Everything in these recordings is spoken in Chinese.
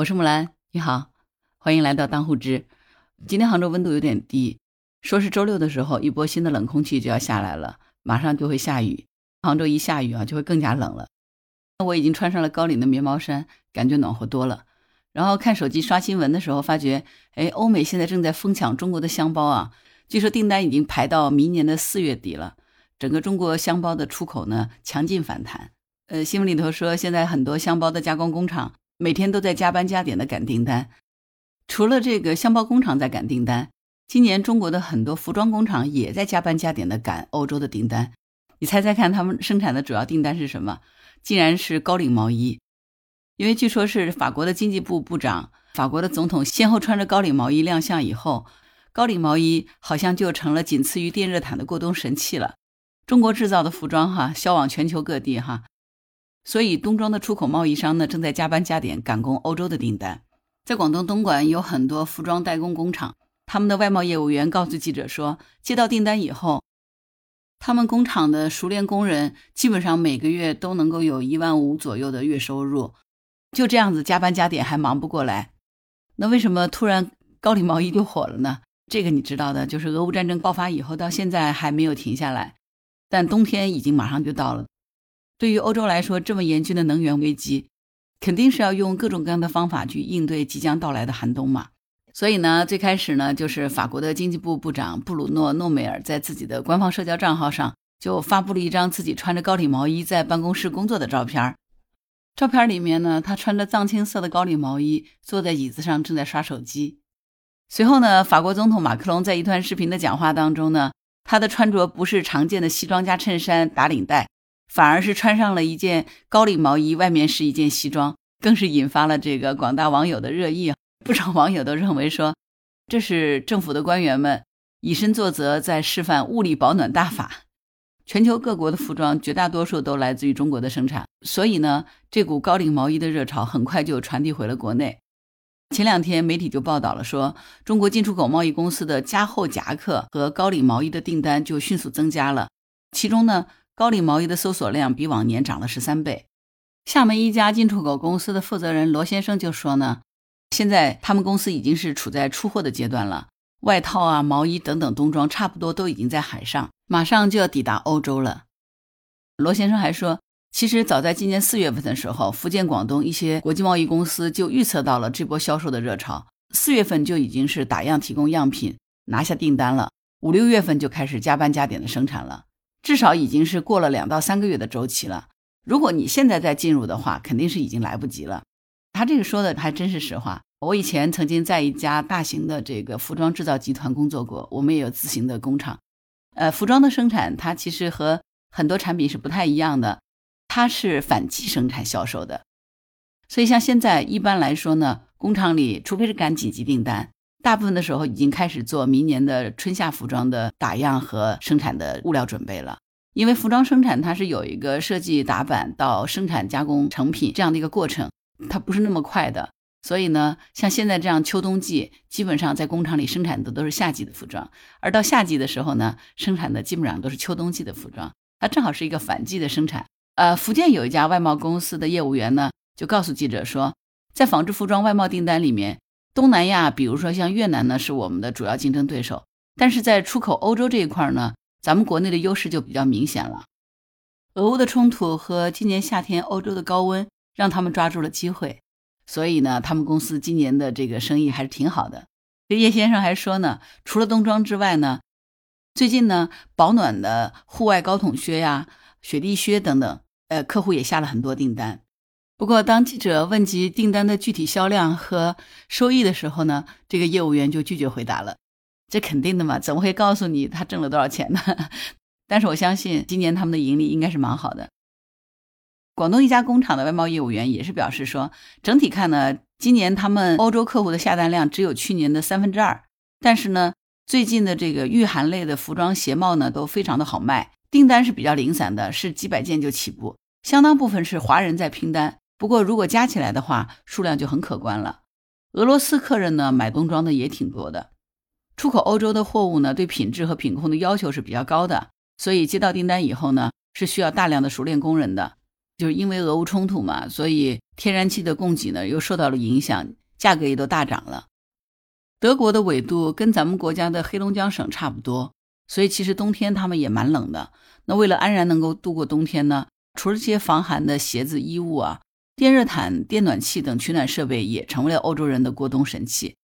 我是木兰，你好，欢迎来到当户知。今天杭州温度有点低，说是周六的时候一波新的冷空气就要下来了，马上就会下雨。杭州一下雨啊，就会更加冷了。我已经穿上了高领的棉毛衫，感觉暖和多了。然后看手机刷新闻的时候，发觉，哎，欧美现在正在疯抢中国的香包啊，据说订单已经排到明年的四月底了。整个中国香包的出口呢，强劲反弹。呃，新闻里头说，现在很多香包的加工工厂。每天都在加班加点的赶订单，除了这个箱包工厂在赶订单，今年中国的很多服装工厂也在加班加点的赶欧洲的订单。你猜猜看，他们生产的主要订单是什么？竟然是高领毛衣，因为据说是法国的经济部部长、法国的总统先后穿着高领毛衣亮相以后，高领毛衣好像就成了仅次于电热毯的过冬神器了。中国制造的服装哈，销往全球各地哈。所以，冬装的出口贸易商呢，正在加班加点赶工欧洲的订单。在广东东莞有很多服装代工工厂，他们的外贸业务员告诉记者说，接到订单以后，他们工厂的熟练工人基本上每个月都能够有一万五左右的月收入。就这样子加班加点还忙不过来，那为什么突然高领毛衣就火了呢？这个你知道的，就是俄乌战争爆发以后到现在还没有停下来，但冬天已经马上就到了。对于欧洲来说，这么严峻的能源危机，肯定是要用各种各样的方法去应对即将到来的寒冬嘛。所以呢，最开始呢，就是法国的经济部部长布鲁诺·诺梅尔在自己的官方社交账号上就发布了一张自己穿着高领毛衣在办公室工作的照片。照片里面呢，他穿着藏青色的高领毛衣，坐在椅子上正在刷手机。随后呢，法国总统马克龙在一段视频的讲话当中呢，他的穿着不是常见的西装加衬衫打领带。反而是穿上了一件高领毛衣，外面是一件西装，更是引发了这个广大网友的热议。不少网友都认为说，这是政府的官员们以身作则，在示范物理保暖大法。全球各国的服装绝大多数都来自于中国的生产，所以呢，这股高领毛衣的热潮很快就传递回了国内。前两天媒体就报道了说，中国进出口贸易公司的加厚夹克和高领毛衣的订单就迅速增加了，其中呢。高领毛衣的搜索量比往年涨了十三倍。厦门一家进出口公司的负责人罗先生就说呢，现在他们公司已经是处在出货的阶段了，外套啊、毛衣等等冬装差不多都已经在海上，马上就要抵达欧洲了。罗先生还说，其实早在今年四月份的时候，福建、广东一些国际贸易公司就预测到了这波销售的热潮，四月份就已经是打样提供样品，拿下订单了，五六月份就开始加班加点的生产了。至少已经是过了两到三个月的周期了。如果你现在再进入的话，肯定是已经来不及了。他这个说的还真是实话。我以前曾经在一家大型的这个服装制造集团工作过，我们也有自行的工厂。呃，服装的生产它其实和很多产品是不太一样的，它是反季生产销售的。所以像现在一般来说呢，工厂里除非是赶紧急订单。大部分的时候已经开始做明年的春夏服装的打样和生产的物料准备了，因为服装生产它是有一个设计打版到生产加工成品这样的一个过程，它不是那么快的。所以呢，像现在这样秋冬季，基本上在工厂里生产的都是夏季的服装，而到夏季的时候呢，生产的基本上都是秋冬季的服装，它正好是一个反季的生产。呃，福建有一家外贸公司的业务员呢，就告诉记者说，在纺织服装外贸订单里面。东南亚，比如说像越南呢，是我们的主要竞争对手。但是在出口欧洲这一块呢，咱们国内的优势就比较明显了。俄乌的冲突和今年夏天欧洲的高温，让他们抓住了机会，所以呢，他们公司今年的这个生意还是挺好的。这叶先生还说呢，除了冬装之外呢，最近呢，保暖的户外高筒靴呀、雪地靴等等，呃，客户也下了很多订单。不过，当记者问及订单的具体销量和收益的时候呢，这个业务员就拒绝回答了。这肯定的嘛，怎么会告诉你他挣了多少钱呢？但是我相信，今年他们的盈利应该是蛮好的。广东一家工厂的外贸业务员也是表示说，整体看呢，今年他们欧洲客户的下单量只有去年的三分之二。但是呢，最近的这个御寒类的服装鞋帽呢，都非常的好卖，订单是比较零散的，是几百件就起步，相当部分是华人在拼单。不过，如果加起来的话，数量就很可观了。俄罗斯客人呢，买冬装的也挺多的。出口欧洲的货物呢，对品质和品控的要求是比较高的，所以接到订单以后呢，是需要大量的熟练工人的。就是因为俄乌冲突嘛，所以天然气的供给呢又受到了影响，价格也都大涨了。德国的纬度跟咱们国家的黑龙江省差不多，所以其实冬天他们也蛮冷的。那为了安然能够度过冬天呢，除了这些防寒的鞋子、衣物啊，电热毯、电暖器等取暖设备也成为了欧洲人的过冬神器。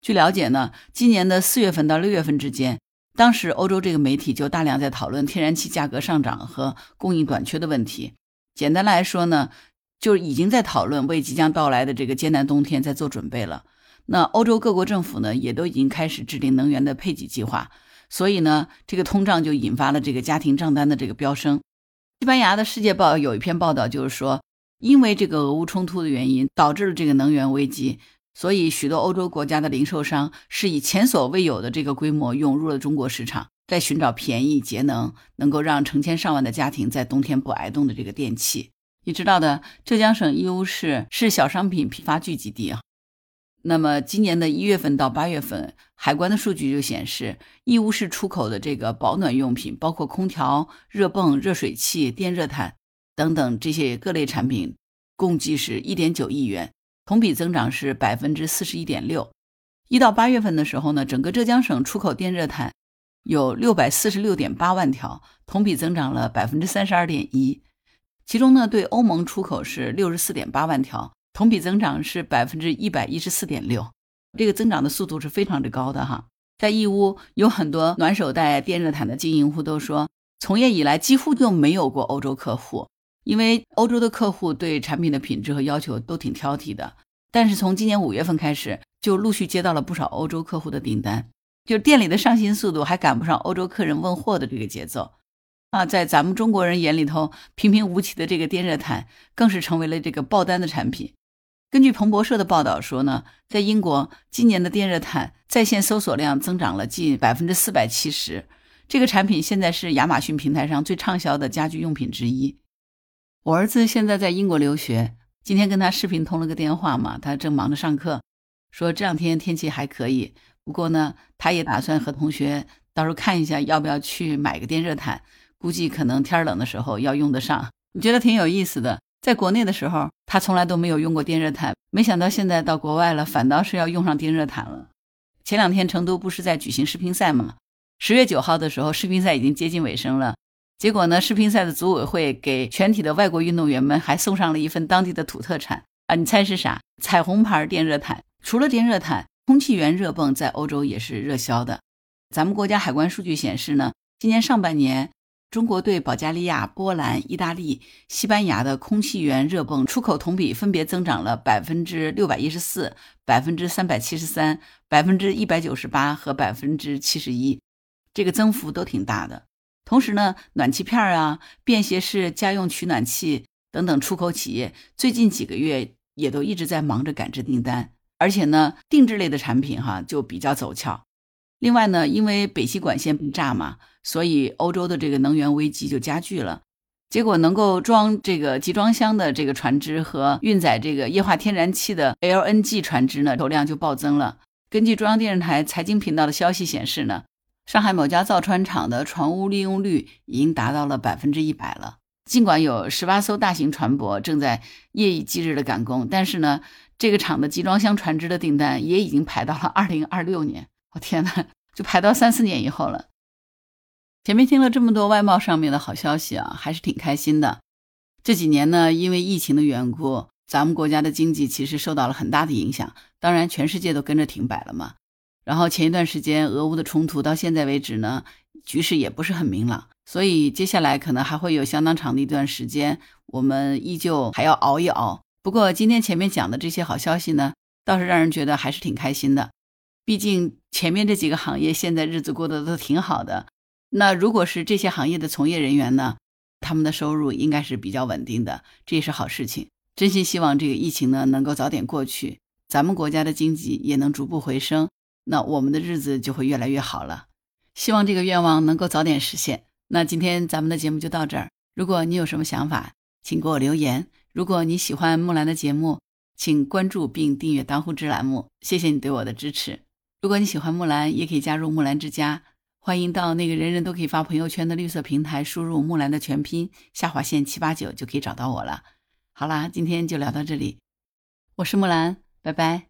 据了解呢，今年的四月份到六月份之间，当时欧洲这个媒体就大量在讨论天然气价格上涨和供应短缺的问题。简单来说呢，就已经在讨论为即将到来的这个艰难冬天在做准备了。那欧洲各国政府呢，也都已经开始制定能源的配给计划。所以呢，这个通胀就引发了这个家庭账单的这个飙升。西班牙的《世界报》有一篇报道，就是说，因为这个俄乌冲突的原因，导致了这个能源危机。所以，许多欧洲国家的零售商是以前所未有的这个规模涌入了中国市场，在寻找便宜、节能、能够让成千上万的家庭在冬天不挨冻的这个电器。你知道的，浙江省义乌市是小商品批发聚集地啊。那么，今年的一月份到八月份，海关的数据就显示，义乌市出口的这个保暖用品，包括空调、热泵、热水器、电热毯等等这些各类产品，共计是一点九亿元。同比增长是百分之四十一点六。一到八月份的时候呢，整个浙江省出口电热毯有六百四十六点八万条，同比增长了百分之三十二点一。其中呢，对欧盟出口是六十四点八万条，同比增长是百分之一百一十四点六。这个增长的速度是非常之高的哈。在义乌有很多暖手袋、电热毯的经营户都说，从业以来几乎就没有过欧洲客户。因为欧洲的客户对产品的品质和要求都挺挑剔的，但是从今年五月份开始，就陆续接到了不少欧洲客户的订单，就店里的上新速度还赶不上欧洲客人问货的这个节奏啊！在咱们中国人眼里头，平平无奇的这个电热毯更是成为了这个爆单的产品。根据彭博社的报道说呢，在英国今年的电热毯在线搜索量增长了近百分之四百七十，这个产品现在是亚马逊平台上最畅销的家居用品之一。我儿子现在在英国留学，今天跟他视频通了个电话嘛，他正忙着上课，说这两天天气还可以，不过呢，他也打算和同学到时候看一下要不要去买个电热毯，估计可能天冷的时候要用得上。你觉得挺有意思的，在国内的时候他从来都没有用过电热毯，没想到现在到国外了，反倒是要用上电热毯了。前两天成都不是在举行世乒赛吗？十月九号的时候，世乒赛已经接近尾声了。结果呢？世乒赛的组委会给全体的外国运动员们还送上了一份当地的土特产啊！你猜是啥？彩虹牌电热毯。除了电热毯，空气源热泵在欧洲也是热销的。咱们国家海关数据显示呢，今年上半年，中国对保加利亚、波兰、意大利、西班牙的空气源热泵出口同比分别增长了百分之六百一十四、百分之三百七十三、百分之一百九十八和百分之七十一，这个增幅都挺大的。同时呢，暖气片啊、便携式家用取暖器等等出口企业最近几个月也都一直在忙着赶制订单，而且呢，定制类的产品哈就比较走俏。另外呢，因为北溪管线被炸嘛，所以欧洲的这个能源危机就加剧了。结果能够装这个集装箱的这个船只和运载这个液化天然气的 LNG 船只呢，流量就暴增了。根据中央电视台财经频道的消息显示呢。上海某家造船厂的船坞利用率已经达到了百分之一百了。尽管有十八艘大型船舶正在夜以继日的赶工，但是呢，这个厂的集装箱船只的订单也已经排到了 二零二六年。我天哪，就排到三四年以后了。前面听了这么多外贸上面的好消息啊，还是挺开心的。这几年呢，因为疫情的缘故，咱们国家的经济其实受到了很大的影响，当然全世界都跟着停摆了嘛。然后前一段时间俄乌的冲突到现在为止呢，局势也不是很明朗，所以接下来可能还会有相当长的一段时间，我们依旧还要熬一熬。不过今天前面讲的这些好消息呢，倒是让人觉得还是挺开心的。毕竟前面这几个行业现在日子过得都挺好的，那如果是这些行业的从业人员呢，他们的收入应该是比较稳定的，这也是好事情。真心希望这个疫情呢能够早点过去，咱们国家的经济也能逐步回升。那我们的日子就会越来越好了，希望这个愿望能够早点实现。那今天咱们的节目就到这儿。如果你有什么想法，请给我留言。如果你喜欢木兰的节目，请关注并订阅当户知栏目。谢谢你对我的支持。如果你喜欢木兰，也可以加入木兰之家。欢迎到那个人人都可以发朋友圈的绿色平台，输入木兰的全拼下划线七八九就可以找到我了。好啦，今天就聊到这里，我是木兰，拜拜。